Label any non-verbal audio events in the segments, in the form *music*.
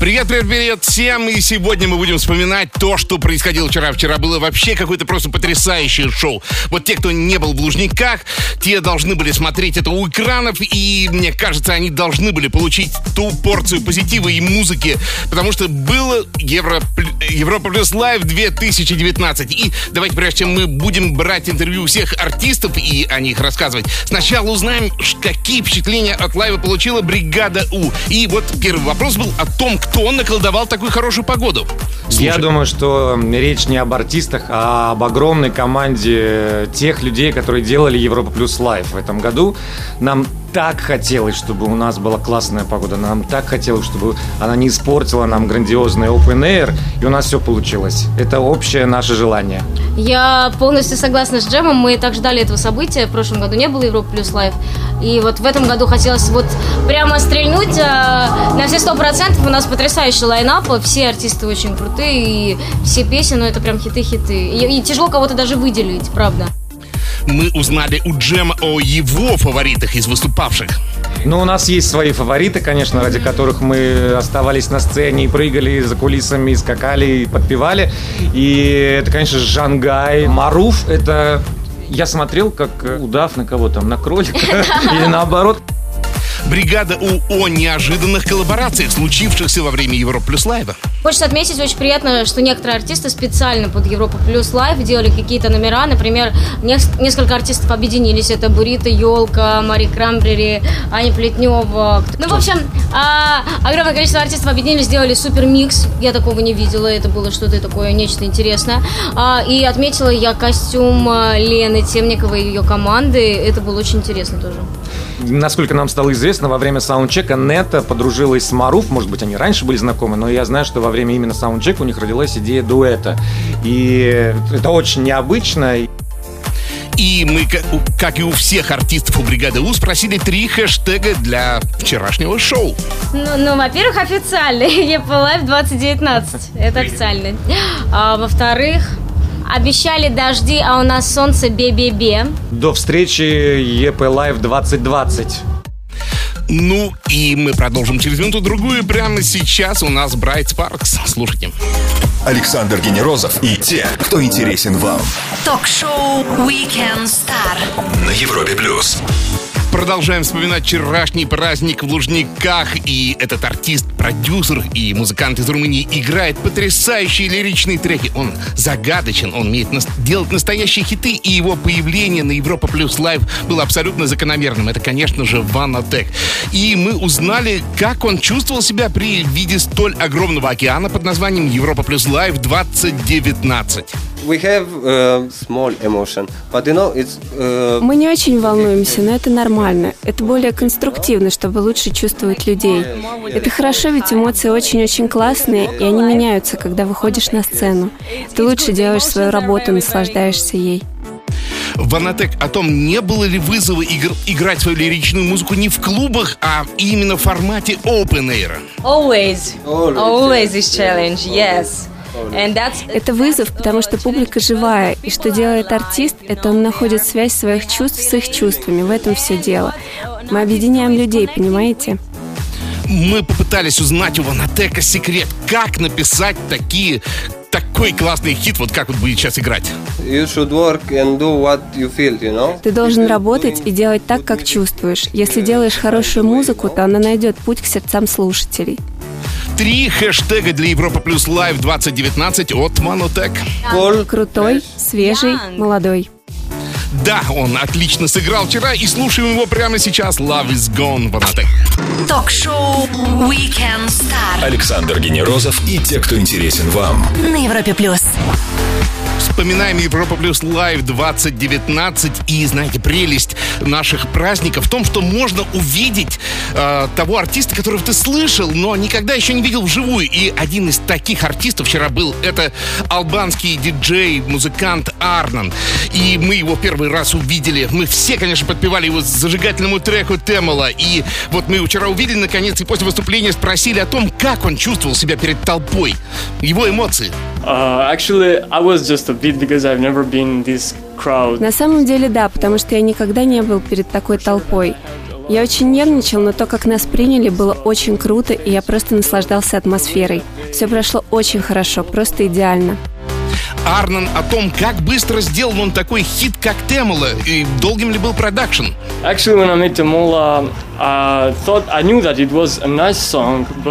Привет, привет, привет всем! И сегодня мы будем вспоминать то, что происходило вчера. Вчера было вообще какое-то просто потрясающее шоу. Вот те, кто не был в Лужниках, те должны были смотреть это у экранов, и мне кажется, они должны были получить ту порцию позитива и музыки, потому что было Евро... Европа Плюс Лайв 2019. И давайте, прежде чем мы будем брать интервью всех артистов и о них рассказывать, сначала узнаем, какие впечатления от лайва получила бригада У. И вот первый вопрос был о том, кто наколдовал такую хорошую погоду. Я Слушай, думаю, что речь не об артистах, а об огромной команде тех людей, которые делали Европа Плюс Live в этом году. Нам так хотелось, чтобы у нас была классная погода. Нам так хотелось, чтобы она не испортила нам грандиозный open air. И у нас все получилось. Это общее наше желание. Я полностью согласна с Джемом. Мы так ждали этого события. В прошлом году не было Европа Плюс Live. И вот в этом году хотелось вот прямо стрельнуть а, на все сто процентов. У нас потрясающий лайнап. Все артисты очень крутые. И все песни, ну это прям хиты-хиты. И, и тяжело кого-то даже выделить, правда. Мы узнали у Джема о его фаворитах из выступавших. Но у нас есть свои фавориты, конечно, ради которых мы оставались на сцене и прыгали за кулисами, и скакали, и подпевали. И это, конечно, Жангай. Маруф, это... Я смотрел, как удав на кого там, на кролика *laughs* или наоборот. Бригада У о неожиданных коллаборациях, случившихся во время Европа Плюс Лайва. Хочется отметить, очень приятно, что некоторые артисты специально под Европа Плюс Live делали какие-то номера. Например, нес- несколько артистов объединились. Это Бурито, Елка, Мари Краймбрери, Аня Плетнева. Ну, в общем, а, огромное количество артистов объединились, сделали супер микс. Я такого не видела, это было что-то такое, нечто интересное. А, и отметила я костюм а, Лены Темниковой и ее команды. Это было очень интересно тоже. Насколько нам стало известно, во время саундчека Нета подружилась с Маруф. Может быть, они раньше были знакомы, но я знаю, что во время именно саундчека у них родилась идея дуэта. И это очень необычно. И мы, как, и у всех артистов у бригады У, спросили три хэштега для вчерашнего шоу. Ну, ну, во-первых, официальный ЕП Лайв 2019. Это официальный. А, во-вторых, обещали дожди, а у нас солнце бе-бе-бе. До встречи ЕП Live 2020. Ну, и мы продолжим через минуту-другую. Прямо сейчас у нас Bright Sparks. Слушайте. Александр Генерозов и те, кто интересен вам. Ток-шоу Weekend Star. На Европе плюс. Продолжаем вспоминать вчерашний праздник в Лужниках. И этот артист, продюсер и музыкант из Румынии играет потрясающие лиричные треки. Он загадочен, он умеет нас- делать настоящие хиты, и его появление на Европа Плюс Live было абсолютно закономерным. Это, конечно же, Vanotek. И мы узнали, как он чувствовал себя при виде столь огромного океана под названием Европа Плюс Лайв 2019. We have uh, small emotion, but you know it's uh, Мы не очень волнуемся, но это нормально. Это более конструктивно, чтобы лучше чувствовать людей. Это хорошо, ведь эмоции очень-очень классные, и они меняются, когда выходишь на сцену. Ты лучше делаешь свою работу, наслаждаешься ей. Ванатек о том, не было ли вызова игр- играть свою лиричную музыку не в клубах, а именно в формате open air. Always, Always, always yes, this challenge, yes. Это вызов, потому что публика живая, и что делает артист, это он находит связь своих чувств с их чувствами. В этом все дело. Мы объединяем людей, понимаете? Мы попытались узнать у Ванатека секрет, как написать такие такой классный хит, вот как вот будет сейчас играть. you should work and do what you feel, you know. Ты должен работать и делать так, как чувствуешь. Если делаешь хорошую музыку, то она найдет путь к сердцам слушателей. Три хэштега для Европа Плюс Лайв 2019 от Ванатек. Cool, Крутой, свежий, молодой. Да, он отлично сыграл вчера и слушаем его прямо сейчас. Love is gone, Ванатек. Ток-шоу Weekend Star. Александр Генерозов и те, кто интересен вам. На Европе плюс. Вспоминаем Европа Плюс Лайв 2019. И знаете, прелесть наших праздников в том, что можно увидеть э, того артиста, которого ты слышал, но никогда еще не видел вживую. И один из таких артистов вчера был это албанский диджей, музыкант Арнан. И мы его первый раз увидели. Мы все, конечно, подпевали его зажигательному треку Темола. И вот мы его вчера увидели наконец, и после выступления спросили о том, как он чувствовал себя перед толпой? Его эмоции? Uh, actually, I was just a bit because I've never been this crowd. На самом деле да, потому что я никогда не был перед такой толпой. Я очень нервничал, но то, как нас приняли, было очень круто, и я просто наслаждался атмосферой. Все прошло очень хорошо, просто идеально. Арнон о том, как быстро сделал он такой хит, как Темела, и долгим ли был продакшн.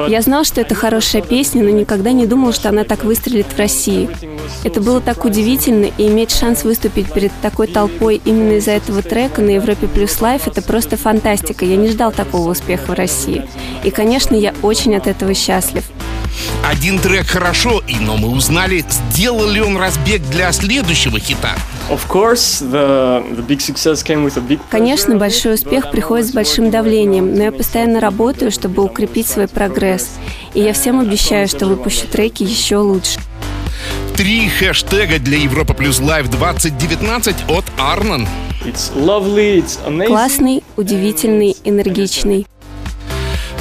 Я знал, что это хорошая песня, но никогда не думал, что она так выстрелит в России. Это было так удивительно, и иметь шанс выступить перед такой толпой именно из-за этого трека на Европе Плюс Лайф – это просто фантастика. Я не ждал такого успеха в России. И, конечно, я очень от этого счастлив. Один трек хорошо, и но мы узнали, сделал ли он разбег для следующего хита. Конечно, большой успех приходит с большим давлением, но я постоянно работаю, чтобы укрепить свой прогресс. И я всем обещаю, что выпущу треки еще лучше. Три хэштега для Европа Плюс Лайв 2019 от Арнон. It's lovely, it's amazing. Классный, удивительный, энергичный.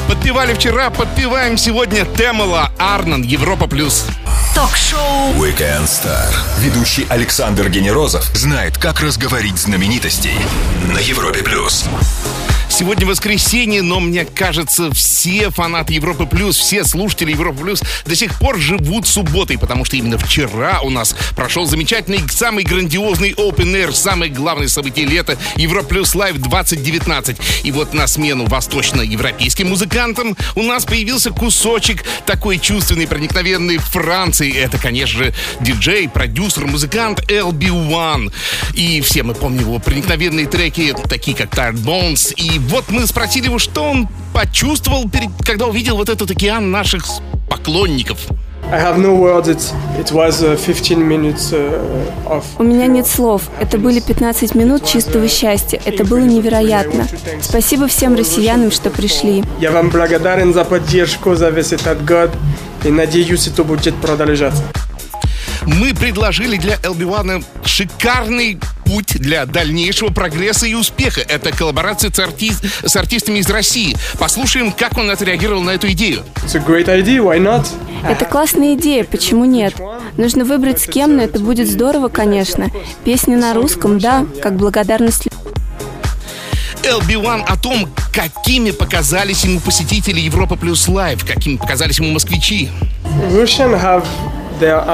Подпевали вчера, подпеваем сегодня Темела, Арнон, Европа Плюс. Ток-шоу Weekend Star. Ведущий Александр Генерозов знает, как разговорить знаменитостей на Европе плюс. Сегодня воскресенье, но мне кажется, все фанаты Европы Плюс, все слушатели Европы Плюс до сих пор живут субботой, потому что именно вчера у нас прошел замечательный, самый грандиозный Open Air, самое главное событие лета Европа Плюс Лайв 2019. И вот на смену восточноевропейским музыкантам у нас появился кусочек такой чувственный, проникновенный Франции. Это, конечно же, диджей, продюсер, музыкант LB1. И все мы помним его проникновенные треки, такие как Tired Bones. И вот мы спросили его, что он почувствовал, перед- когда увидел вот этот океан наших поклонников. I have no words. It, it was uh, 15 minutes uh, of. У меня нет слов. Это были 15 минут чистого счастья. Это было невероятно. Спасибо всем россиянам, что пришли. Я вам благодарен за поддержку за весь этот год и надеюсь, это будет продолжаться. Мы предложили для LB1 шикарный путь для дальнейшего прогресса и успеха. Это коллаборация с, арти- с артистами из России. Послушаем, как он отреагировал на эту идею. It's a great idea, why not? Это классная идея, почему нет? Нужно выбрать с кем, но это будет здорово, конечно. Песни на русском, да, как благодарность LB1 о том, какими показались ему посетители Европа Плюс Live, какими показались ему москвичи.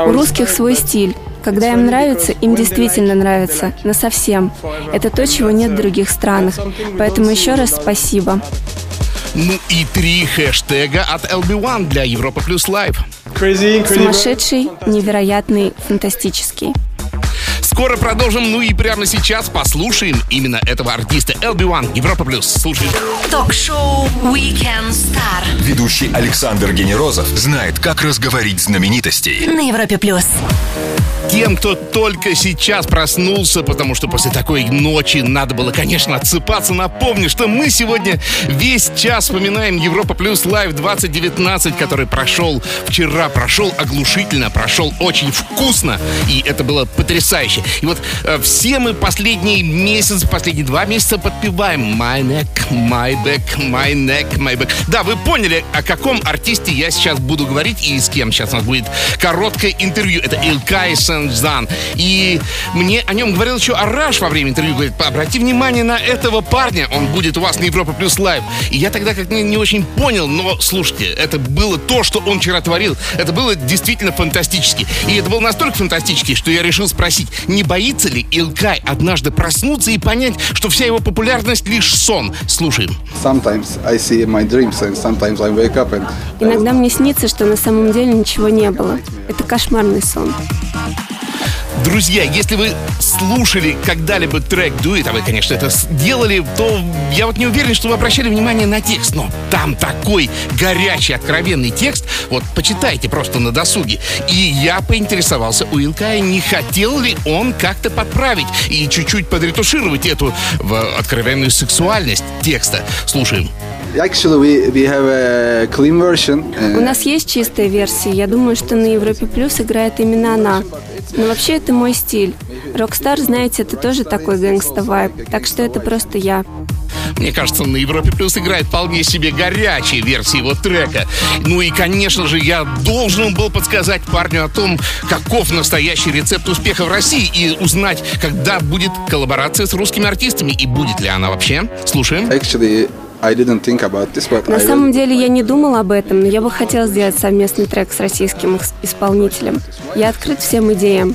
У русских свой стиль. Когда им нравится, им действительно нравится. На совсем. Это то, чего нет в других странах. Поэтому еще раз спасибо. Ну и три хэштега от LB1 для Европа Плюс Live. Сумасшедший, невероятный, фантастический. Скоро продолжим, ну и прямо сейчас послушаем именно этого артиста LB1 Европа Плюс. Слушаем. Ток-шоу Weekend Star Ведущий Александр Генерозов знает, как разговорить знаменитостей. на Европе Плюс. Тем, кто только сейчас проснулся, потому что после такой ночи надо было, конечно, отсыпаться, напомню, что мы сегодня весь час вспоминаем Европа Плюс Лайв 2019, который прошел вчера, прошел оглушительно, прошел очень вкусно, и это было потрясающе. И вот э, все мы последний месяц, последние два месяца подпеваем My neck, my back, my neck, my back. Да, вы поняли, о каком артисте я сейчас буду говорить и с кем сейчас у нас будет короткое интервью. Это Илкай Сен-Зан. И мне о нем говорил еще Араш во время интервью. Говорит, обрати внимание на этого парня, он будет у вас на Европа Плюс Лайв. И я тогда как не, не очень понял, но слушайте, это было то, что он вчера творил. Это было действительно фантастически. И это было настолько фантастически, что я решил спросить, не боится ли Илкай однажды проснуться и понять, что вся его популярность лишь сон? Слушаем. Sometimes I see my dreams and sometimes I wake up and Иногда мне снится, что на самом деле ничего не было. Это кошмарный сон. Друзья, если вы слушали когда-либо трек Дует, а вы, конечно, это делали, то я вот не уверен, что вы обращали внимание на текст. Но там такой горячий, откровенный текст. Вот почитайте просто на досуге. И я поинтересовался у Илкая, не хотел ли он как-то подправить и чуть-чуть подретушировать эту откровенную сексуальность текста. Слушаем. Actually we, we have a clean version. uh, У нас есть чистая версия. Я думаю, что на Европе Плюс играет именно она. Но вообще это мой стиль. Rockstar, знаете, это тоже такой gangsta vibe, так что это просто я. Мне кажется, на Европе Плюс играет вполне себе горячие версии его трека. Ну и, конечно же, я должен был подсказать парню о том, каков настоящий рецепт успеха в России и узнать, когда будет коллаборация с русскими артистами и будет ли она вообще. Слушаем. Actually, I didn't think about this, but На I самом деле я не думала об этом, но я бы хотела сделать совместный трек с российским ис- исполнителем. Я открыт всем идеям.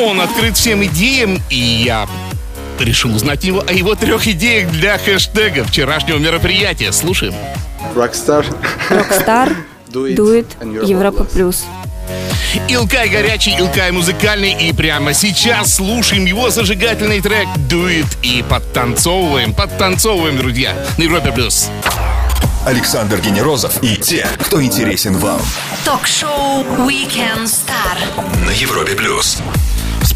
Он открыт всем идеям, и я решил узнать его о его трех идеях для хэштега вчерашнего мероприятия. Слушаем. Rockstar. It *laughs* Дует, Европа Плюс. Илкай горячий, Илкай музыкальный, и прямо сейчас слушаем его зажигательный трек «Do It» и подтанцовываем, подтанцовываем, друзья, на Европе+. плюс. Александр Генерозов и те, кто интересен вам. Ток-шоу Weekend Star. На Европе плюс.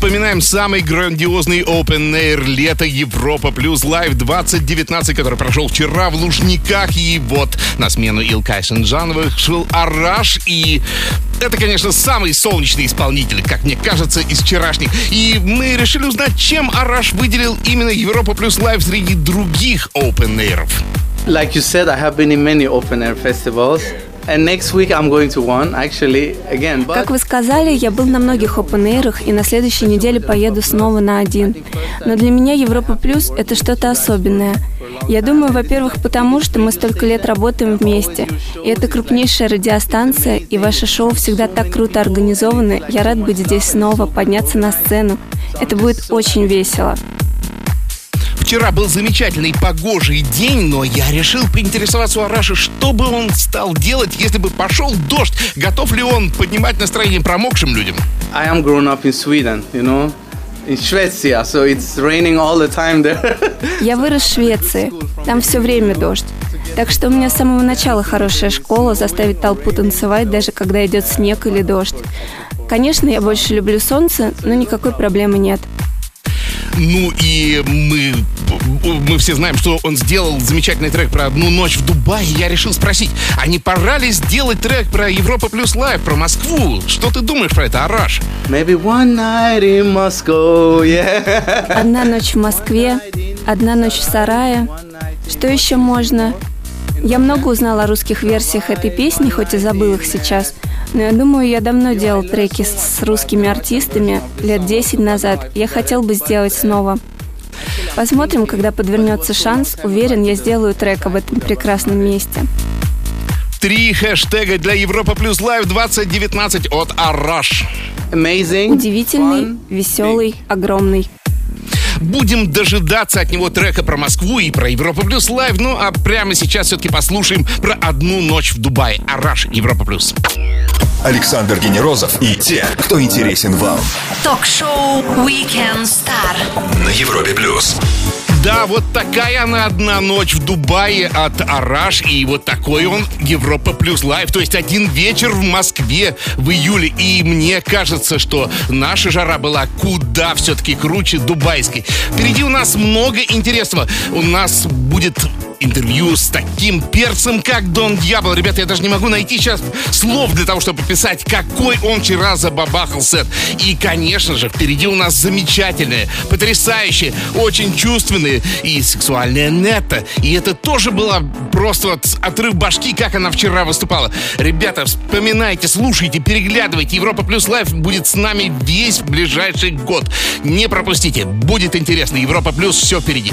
Вспоминаем самый грандиозный Open Air лето Европа плюс Live 2019, который прошел вчера в Лужниках. И вот на смену Илкай Синджановых шел Араш. И это, конечно, самый солнечный исполнитель, как мне кажется, из вчерашних. И мы решили узнать, чем Араш выделил именно Европа плюс Live среди других Open Air. Like you said, I have been in many open air festivals. Как вы сказали, я был на многих опен и на следующей неделе поеду снова на один. Но для меня Европа Плюс – это что-то особенное. Я думаю, во-первых, потому что мы столько лет работаем вместе. И это крупнейшая радиостанция, и ваше шоу всегда так круто организовано. Я рад быть здесь снова, подняться на сцену. Это будет очень весело. Вчера был замечательный погожий день, но я решил поинтересоваться у Араши, что бы он стал делать, если бы пошел дождь. Готов ли он поднимать настроение промокшим людям? I am grown up in Sweden, you know, in Швеция, so it's raining all the time there. *laughs* Я вырос в Швеции. Там все время дождь. Так что у меня с самого начала хорошая школа заставить толпу танцевать, даже когда идет снег или дождь. Конечно, я больше люблю солнце, но никакой проблемы нет. Ну и мы, мы все знаем, что он сделал замечательный трек про одну ночь в Дубае. Я решил спросить, а не пора ли сделать трек про Европа Плюс Live, про Москву? Что ты думаешь про это, Араш? Maybe one night in Moscow, yeah. Одна ночь в Москве, одна ночь в сарае. Что еще можно? Я много узнала о русских версиях этой песни, хоть и забыл их сейчас. Но я думаю, я давно делал треки с, с русскими артистами, лет 10 назад. Я хотел бы сделать снова. Посмотрим, когда подвернется шанс. Уверен, я сделаю трек об этом прекрасном месте. Три хэштега для Европа Плюс Live 2019 от Араш. Amazing. Удивительный, веселый, огромный. Будем дожидаться от него трека про Москву и про Европа Плюс Live. Ну, а прямо сейчас все-таки послушаем про одну ночь в Дубае. Араш, Европа Плюс. Александр Генерозов и те, кто интересен вам. Ток-шоу Weekend Star. На Европе плюс. Да, вот такая она одна ночь в Дубае от Араш. И вот такой он Европа Плюс Лайв. То есть один вечер в Москве в июле. И мне кажется, что наша жара была куда все-таки круче дубайской. Впереди у нас много интересного. У нас будет интервью с таким перцем, как Дон Дьявол. Ребята, я даже не могу найти сейчас слов для того, чтобы описать, какой он вчера забабахал сет. И, конечно же, впереди у нас замечательное, потрясающее, очень чувственное и сексуальное Нетта. И это тоже было просто вот отрыв башки, как она вчера выступала. Ребята, вспоминайте, слушайте, переглядывайте. Европа Плюс Live будет с нами весь ближайший год. Не пропустите, будет интересно. Европа Плюс, все впереди.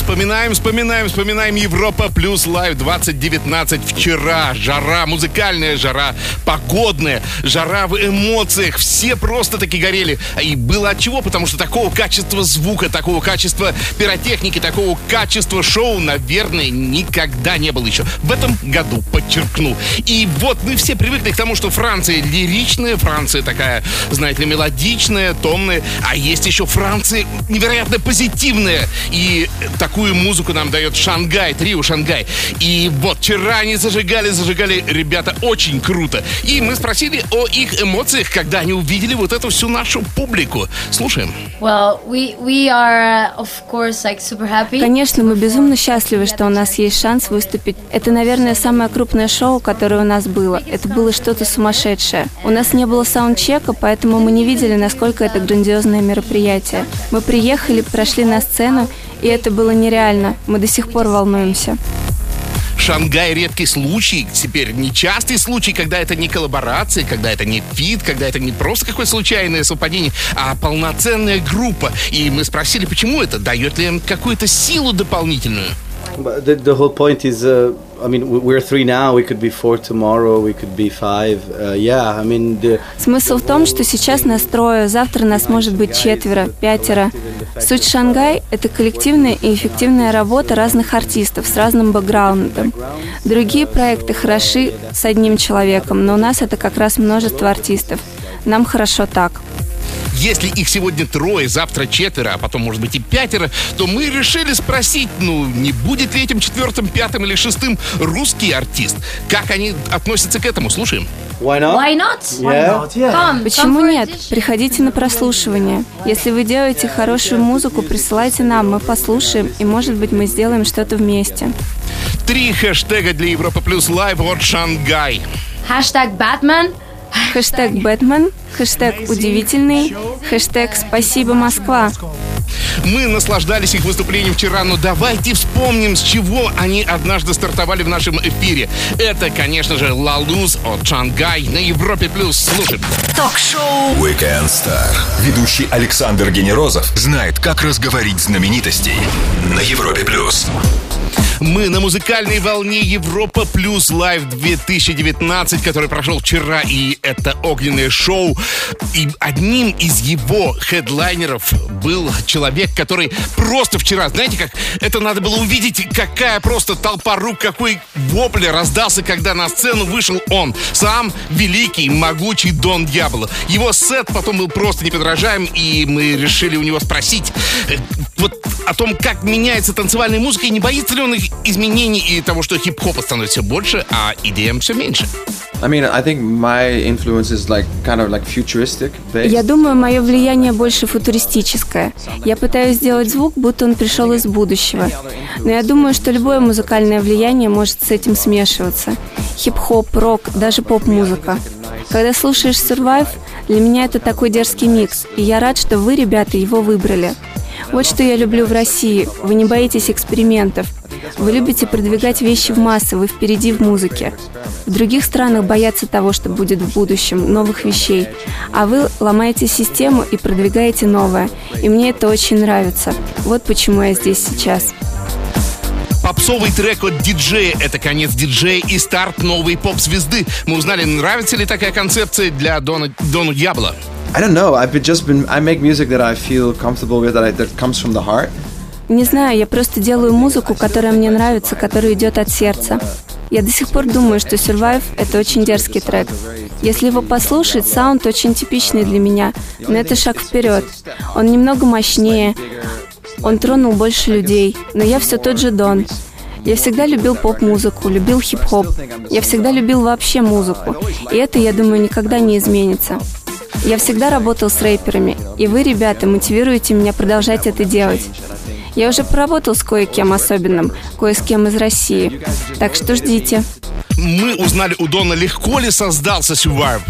Вспоминаем, вспоминаем, вспоминаем Европа Плюс Live 2019 вчера. Жара, музыкальная жара, погодная, жара в эмоциях. Все просто таки горели. И было от чего, потому что такого качества звука, такого качества пиротехники, такого качества шоу, наверное, никогда не было еще. В этом году, подчеркну. И вот мы все привыкли к тому, что Франция лиричная, Франция такая, знаете ли, мелодичная, томная. А есть еще Франция невероятно позитивная. И так какую музыку нам дает Шангай, трио Шангай. И вот вчера они зажигали, зажигали, ребята, очень круто. И мы спросили о их эмоциях, когда они увидели вот эту всю нашу публику. Слушаем. Well, we we are of course like super happy. Конечно, мы безумно счастливы, что у нас есть шанс выступить. Это, наверное, самое крупное шоу, которое у нас было. Это было что-то сумасшедшее. У нас не было саундчека, поэтому мы не видели, насколько это грандиозное мероприятие. Мы приехали, прошли на сцену, и это было нереально. Мы до сих пор волнуемся. Шангай редкий случай, теперь нечастый случай, когда это не коллаборация, когда это не фит, когда это не просто какое-то случайное совпадение, а полноценная группа. И мы спросили, почему это, дает ли им какую-то силу дополнительную. But the, the whole point is, uh, Смысл в том, что сейчас нас трое, завтра нас может быть четверо, пятеро. Суть Шангай – это коллективная и эффективная работа разных артистов с разным бэкграундом. Другие проекты хороши с одним человеком, но у нас это как раз множество артистов. Нам хорошо так. Если их сегодня трое, завтра четверо, а потом, может быть, и пятеро, то мы решили спросить, ну, не будет ли этим четвертым, пятым или шестым русский артист? Как они относятся к этому? Слушаем. why not? Why not? Yeah. Come, Почему come нет? Приходите на прослушивание. Если вы делаете хорошую музыку, присылайте нам, мы послушаем, и, может быть, мы сделаем что-то вместе. Три хэштега для Европа Плюс Лайв от Шангай. Hashtag Batman. Хэштег Бэтмен, хэштег Удивительный, хэштег Спасибо, Москва. Мы наслаждались их выступлением вчера, но давайте вспомним, с чего они однажды стартовали в нашем эфире. Это, конечно же, Лалуз от Шангай на Европе Плюс. Слушаем. Ток-шоу Weekend Star. Ведущий Александр Генерозов знает, как разговорить знаменитостей на Европе плюс. Мы на музыкальной волне Европа Плюс Лайв 2019, который прошел вчера, и это огненное шоу. И одним из его хедлайнеров был человек, который просто вчера, знаете как, это надо было увидеть, какая просто толпа рук, какой вопль раздался, когда на сцену вышел он, сам великий, могучий Дон Дьябло. Его сет потом был просто неподражаем, и мы решили у него спросить э, вот о том, как меняется танцевальная музыка, и не боится ли их изменений и того, что хип-хопа становится больше, а идеям все меньше. I mean, I think my influence is like kind of like futuristic based. Я думаю, мое влияние больше футуристическое. Я пытаюсь сделать звук, будто он пришел из будущего. Но я думаю, что любое музыкальное влияние может с этим смешиваться. Хип-хоп, рок, даже поп-музыка. Когда слушаешь Survive, для меня это такой дерзкий микс, и я рад, что вы, ребята, его выбрали. Вот что я люблю в России. Вы не боитесь экспериментов. Вы любите продвигать вещи в массы, вы впереди в музыке. В других странах боятся того, что будет в будущем, новых вещей. А вы ломаете систему и продвигаете новое. И мне это очень нравится. Вот почему я здесь сейчас. Попсовый трек от диджея – это конец диджея и старт новой поп-звезды. Мы узнали, нравится ли такая концепция для Дона, Дону Дьябло. I don't know. I've just been. I make music that I feel comfortable with, that, I, that comes from the heart. Не знаю, я просто делаю музыку, которая мне нравится, которая идет от сердца. Я до сих пор думаю, что Survive — это очень дерзкий трек. Если его послушать, саунд очень типичный для меня, но это шаг вперед. Он немного мощнее, он тронул больше людей, но я все тот же Дон. Я всегда любил поп-музыку, любил хип-хоп. Я всегда любил вообще музыку. И это, я думаю, никогда не изменится. Я всегда работал с рэперами, и вы, ребята, мотивируете меня продолжать это делать. Я уже поработал с кое-кем особенным, кое с кем из России. Так что ждите. Мы узнали у Дона, легко ли создался Survive.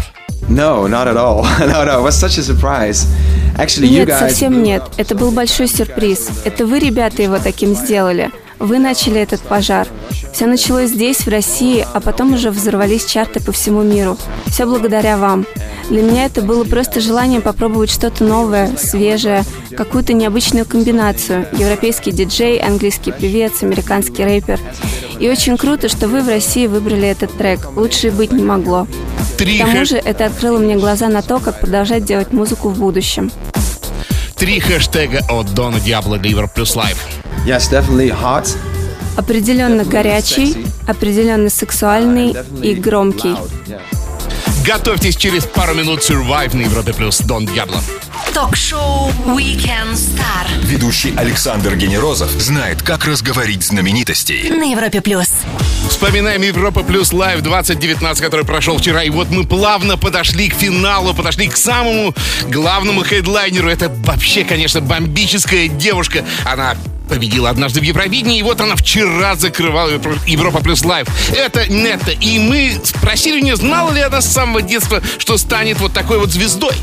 No, not at all. *laughs* no, no. It was such a surprise. Actually, you Нет, guys. совсем нет. Это был большой сюрприз. Это вы, ребята, его таким сделали. Вы начали этот пожар. Все началось здесь, в России, а потом уже взорвались чарты по всему миру. Все благодаря вам. Для меня это было просто желание попробовать что-то новое, свежее, какую-то необычную комбинацию. Европейский диджей, английский певец, американский рэпер. И очень круто, что вы в России выбрали этот трек. Лучше и быть не могло. Три К тому же это открыло мне глаза на то, как продолжать делать музыку в будущем. Три хэштега от Дона для Европа Плюс Лайв. Yes, definitely hot. Определенно горячий, определенно сексуальный и громкий. Готовьтесь через пару минут Survive на Европе Плюс. Дон Диабло. Ток-шоу Weekend Star Ведущий Александр Генерозов знает, как разговорить знаменитостей. на Европе Плюс. Вспоминаем Европа Плюс Live 2019, который прошел вчера. И вот мы плавно подошли к финалу, подошли к самому главному хедлайнеру. Это вообще, конечно, бомбическая девушка. Она победила однажды в Евровидении, и вот она вчера закрывала Европа Плюс Live. Это Нетта. И мы спросили у нее, знала ли она с самого детства, что станет вот такой вот звездой.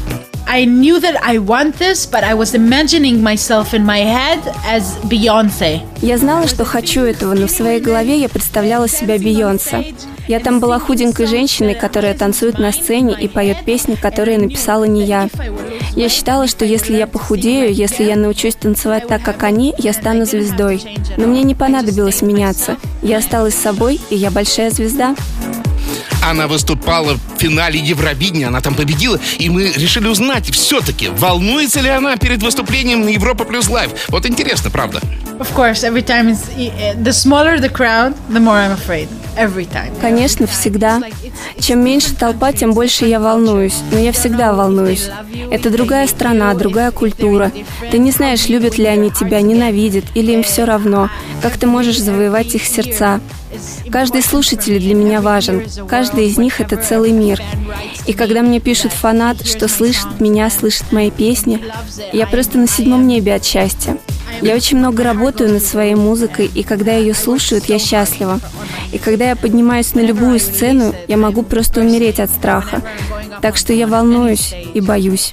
I knew that I want this, but I was imagining myself in my head as Beyonce. Я знала, что хочу этого, но в своей голове я представляла себя Бейонсе. Я там была худенькой женщиной, которая танцует на сцене и поет песни, которые написала не я. Я считала, что если я похудею, если я научусь танцевать так, как они, я стану звездой. Но мне не понадобилось меняться. Я осталась собой, и я большая звезда. Она выступала в финале Евровидения, она там победила, и мы решили узнать, все-таки, волнуется ли она перед выступлением на Европа Плюс Лайв. Вот интересно, правда. Of course, every time it's the smaller the crowd, the more I'm afraid. Every time. Конечно, всегда. Чем меньше толпа, тем больше я волнуюсь. Но я всегда волнуюсь. Это другая страна, другая культура. Ты не знаешь, любят ли они тебя, ненавидят, или им все равно. Как ты можешь завоевать их сердца. Каждый слушатель для меня важен. Каждый из них — это целый мир. И когда мне пишут фанат, что слышит меня, слышит мои песни, я просто на седьмом небе от счастья. Я очень много работаю над своей музыкой, и когда ее слушают, я счастлива. И когда я поднимаюсь на любую сцену, я могу просто умереть от страха. Так что я волнуюсь и боюсь.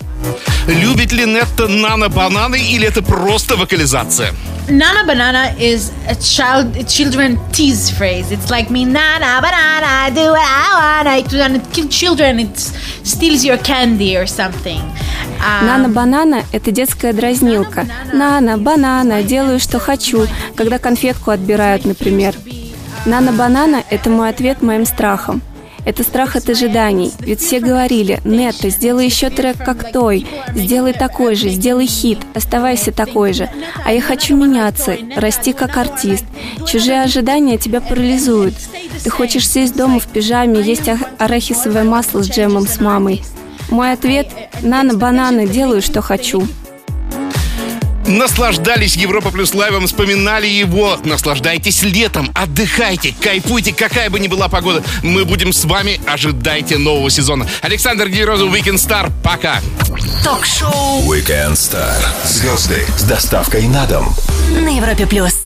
Любит ли Нетта нано-бананы или это просто вокализация? Nana banana is a child a children tease phrase. It's like me nana banana do what I want. It when it kill children. It steals your candy or something. Um, Нано-банана – это детская дразнилка. Нано-банана, делаю, что хочу, когда конфетку отбирают, например. Нано-банана – это мой ответ моим страхам. Это страх от ожиданий. Ведь все говорили, Нетта, сделай еще трек как той, сделай такой же, сделай хит, оставайся такой же. А я хочу меняться, расти как артист. Чужие ожидания тебя парализуют. Ты хочешь сесть дома в пижаме, есть арахисовое масло с джемом с мамой. Мой ответ – нано-бананы, делаю, что хочу. Наслаждались Европа Плюс Лайвом, вспоминали его. Наслаждайтесь летом, отдыхайте, кайфуйте, какая бы ни была погода. Мы будем с вами, ожидайте нового сезона. Александр Герозов, Weekend Star, пока. Ток-шоу Weekend Star. Звезды с доставкой на дом. на Европе Плюс.